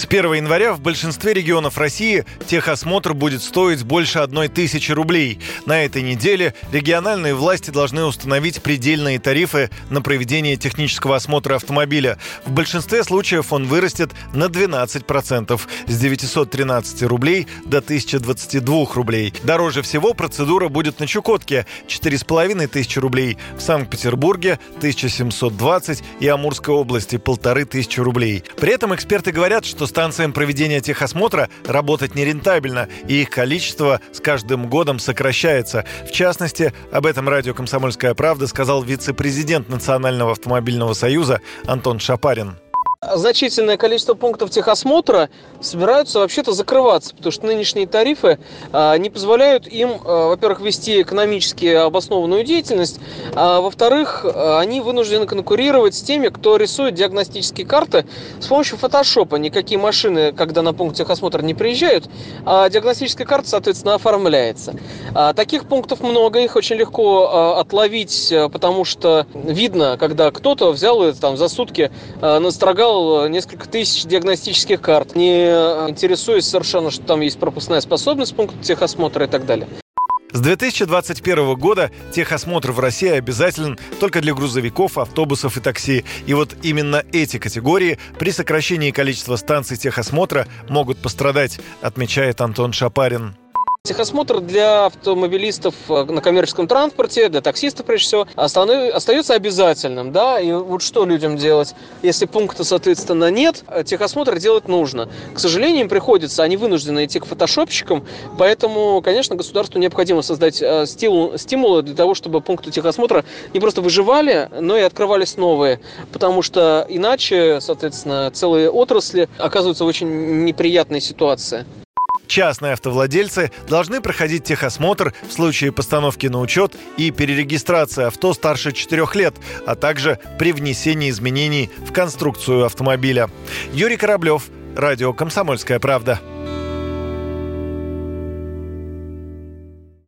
С 1 января в большинстве регионов России техосмотр будет стоить больше одной тысячи рублей. На этой неделе региональные власти должны установить предельные тарифы на проведение технического осмотра автомобиля. В большинстве случаев он вырастет на 12% с 913 рублей до 1022 рублей. Дороже всего процедура будет на Чукотке – 4500 рублей, в Санкт-Петербурге – 1720 и Амурской области – 1500 рублей. При этом эксперты говорят, что станциям проведения техосмотра работать нерентабельно, и их количество с каждым годом сокращается. В частности, об этом радио «Комсомольская правда» сказал вице-президент Национального автомобильного союза Антон Шапарин значительное количество пунктов техосмотра собираются вообще-то закрываться, потому что нынешние тарифы а, не позволяют им, а, во-первых, вести экономически обоснованную деятельность, а во-вторых, они вынуждены конкурировать с теми, кто рисует диагностические карты с помощью фотошопа. Никакие машины, когда на пункт техосмотра не приезжают, а диагностическая карта, соответственно, оформляется. А, таких пунктов много, их очень легко а, отловить, потому что видно, когда кто-то взял и там за сутки а, настрогал взял э, несколько тысяч диагностических карт, не интересуясь совершенно, что там есть пропускная способность пункта техосмотра и так далее. С 2021 года техосмотр в России обязателен только для грузовиков, автобусов и такси. И вот именно эти категории при сокращении количества станций техосмотра могут пострадать, отмечает Антон Шапарин. Техосмотр для автомобилистов э, на коммерческом транспорте, для таксистов, прежде всего, остается обязательным. Да? И вот что людям делать? Если пункта, соответственно, нет, э, техосмотр делать нужно. К сожалению, им приходится, они вынуждены идти к фотошопщикам, поэтому, конечно, государству необходимо создать э, стимул, стимулы для того, чтобы пункты техосмотра не просто выживали, но и открывались новые. Потому что иначе, соответственно, целые отрасли оказываются в очень неприятной ситуации. Частные автовладельцы должны проходить техосмотр в случае постановки на учет и перерегистрации авто старше 4 лет, а также при внесении изменений в конструкцию автомобиля. Юрий Кораблев, Радио «Комсомольская правда».